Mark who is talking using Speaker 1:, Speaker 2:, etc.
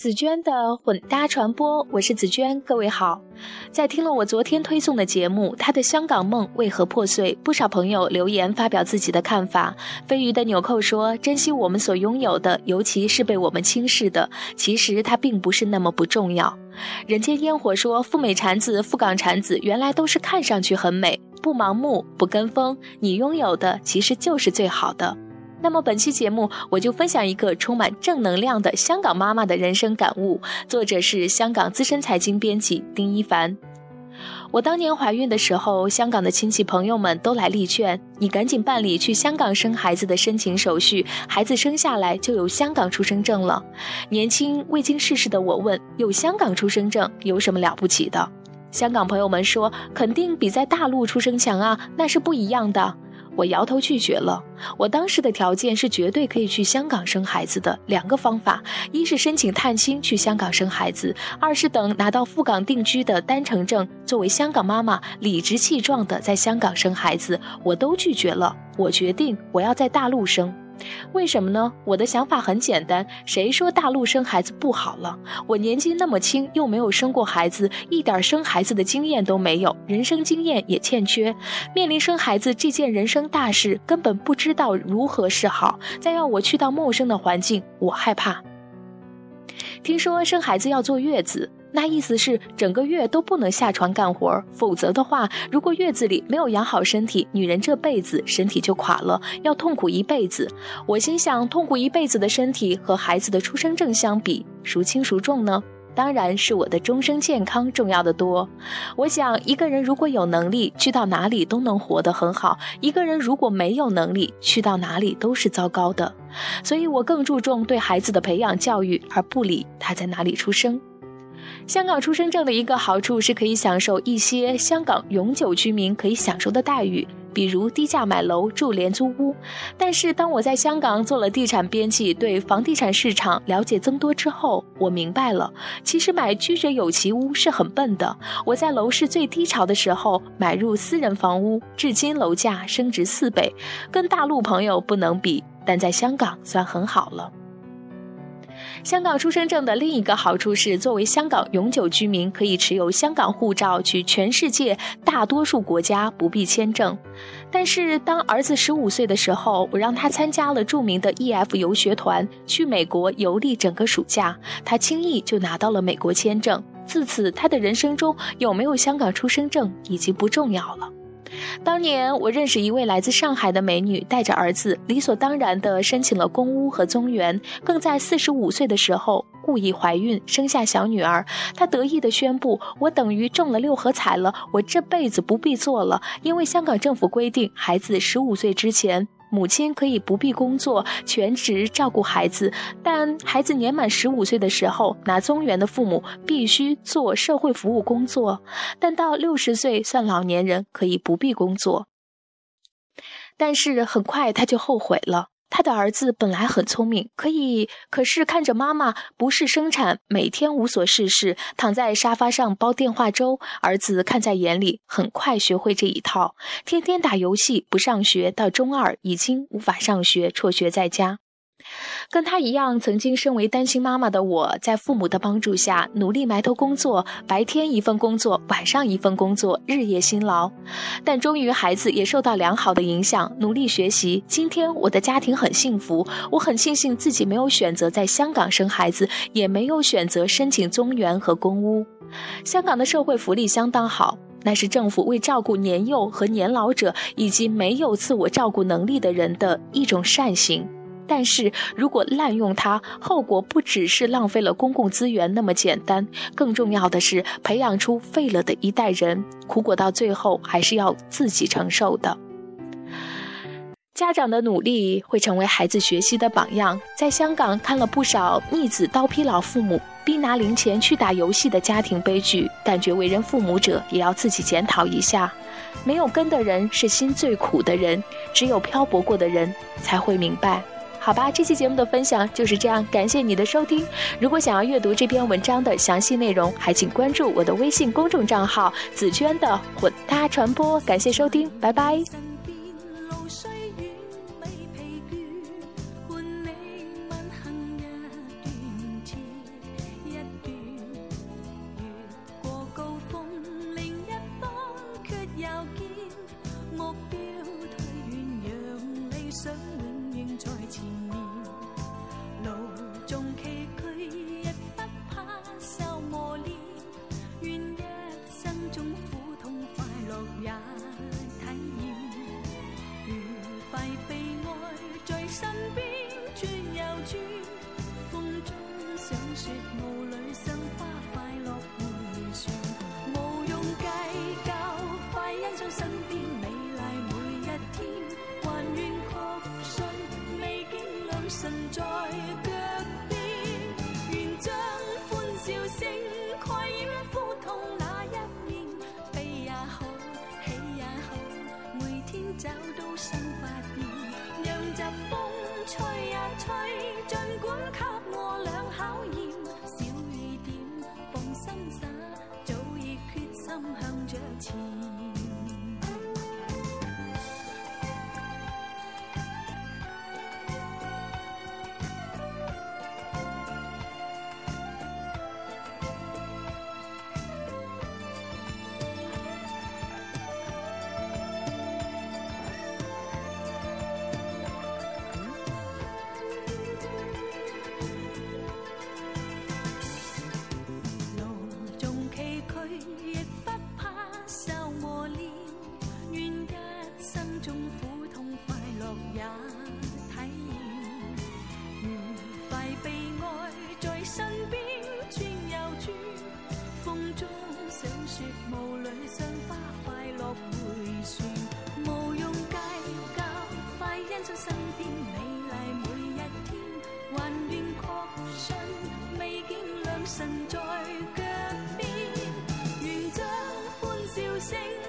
Speaker 1: 紫娟的混搭传播，我是紫娟，各位好。在听了我昨天推送的节目《她的香港梦为何破碎》，不少朋友留言发表自己的看法。飞鱼的纽扣说：“珍惜我们所拥有的，尤其是被我们轻视的，其实它并不是那么不重要。”人间烟火说：“赴美产子、赴港产子，原来都是看上去很美，不盲目，不跟风，你拥有的其实就是最好的。”那么本期节目，我就分享一个充满正能量的香港妈妈的人生感悟。作者是香港资深财经编辑丁一凡。我当年怀孕的时候，香港的亲戚朋友们都来力劝你赶紧办理去香港生孩子的申请手续，孩子生下来就有香港出生证了。年轻未经世事的我问：有香港出生证有什么了不起的？香港朋友们说：肯定比在大陆出生强啊，那是不一样的。我摇头拒绝了。我当时的条件是绝对可以去香港生孩子的，两个方法：一是申请探亲去香港生孩子；二是等拿到赴港定居的单程证，作为香港妈妈，理直气壮的在香港生孩子。我都拒绝了。我决定我要在大陆生。为什么呢？我的想法很简单，谁说大陆生孩子不好了？我年纪那么轻，又没有生过孩子，一点生孩子的经验都没有，人生经验也欠缺。面临生孩子这件人生大事，根本不知道如何是好。再让我去到陌生的环境，我害怕。听说生孩子要坐月子。那意思是整个月都不能下床干活，否则的话，如果月子里没有养好身体，女人这辈子身体就垮了，要痛苦一辈子。我心想，痛苦一辈子的身体和孩子的出生证相比，孰轻孰重呢？当然是我的终生健康重要的多。我想，一个人如果有能力，去到哪里都能活得很好；一个人如果没有能力，去到哪里都是糟糕的。所以我更注重对孩子的培养教育，而不理他在哪里出生。香港出生证的一个好处是可以享受一些香港永久居民可以享受的待遇，比如低价买楼、住廉租屋。但是当我在香港做了地产编辑，对房地产市场了解增多之后，我明白了，其实买居者有其屋是很笨的。我在楼市最低潮的时候买入私人房屋，至今楼价升值四倍，跟大陆朋友不能比，但在香港算很好了。香港出生证的另一个好处是，作为香港永久居民，可以持有香港护照去全世界大多数国家不必签证。但是，当儿子十五岁的时候，我让他参加了著名的 EF 游学团，去美国游历整个暑假，他轻易就拿到了美国签证。自此，他的人生中有没有香港出生证已经不重要了。当年我认识一位来自上海的美女，带着儿子，理所当然地申请了公屋和宗园，更在四十五岁的时候故意怀孕，生下小女儿。她得意地宣布：“我等于中了六合彩了，我这辈子不必做了，因为香港政府规定，孩子十五岁之前。”母亲可以不必工作，全职照顾孩子，但孩子年满十五岁的时候，拿综援的父母必须做社会服务工作，但到六十岁算老年人，可以不必工作。但是很快他就后悔了。他的儿子本来很聪明，可以，可是看着妈妈不是生产，每天无所事事，躺在沙发上煲电话粥，儿子看在眼里，很快学会这一套，天天打游戏，不上学，到中二已经无法上学，辍学在家。跟她一样，曾经身为单亲妈妈的我，在父母的帮助下，努力埋头工作，白天一份工作，晚上一份工作，日夜辛劳。但终于，孩子也受到良好的影响，努力学习。今天，我的家庭很幸福。我很庆幸自己没有选择在香港生孩子，也没有选择申请宗源和公屋。香港的社会福利相当好，那是政府为照顾年幼和年老者以及没有自我照顾能力的人的一种善行。但是如果滥用它，后果不只是浪费了公共资源那么简单，更重要的是培养出废了的一代人，苦果到最后还是要自己承受的。家长的努力会成为孩子学习的榜样。在香港看了不少逆子刀劈老父母、逼拿零钱去打游戏的家庭悲剧，感觉为人父母者也要自己检讨一下。没有根的人是心最苦的人，只有漂泊过的人才会明白。好吧，这期节目的分享就是这样，感谢你的收听。如果想要阅读这篇文章的详细内容，还请关注我的微信公众账号“紫娟的混搭传播”。感谢收听，拜拜。
Speaker 2: 呀。心向着前。雾里赏花快乐回旋毋用计较快欣赏身边美丽每一天还愿确信美景良辰在脚边。愿将欢笑声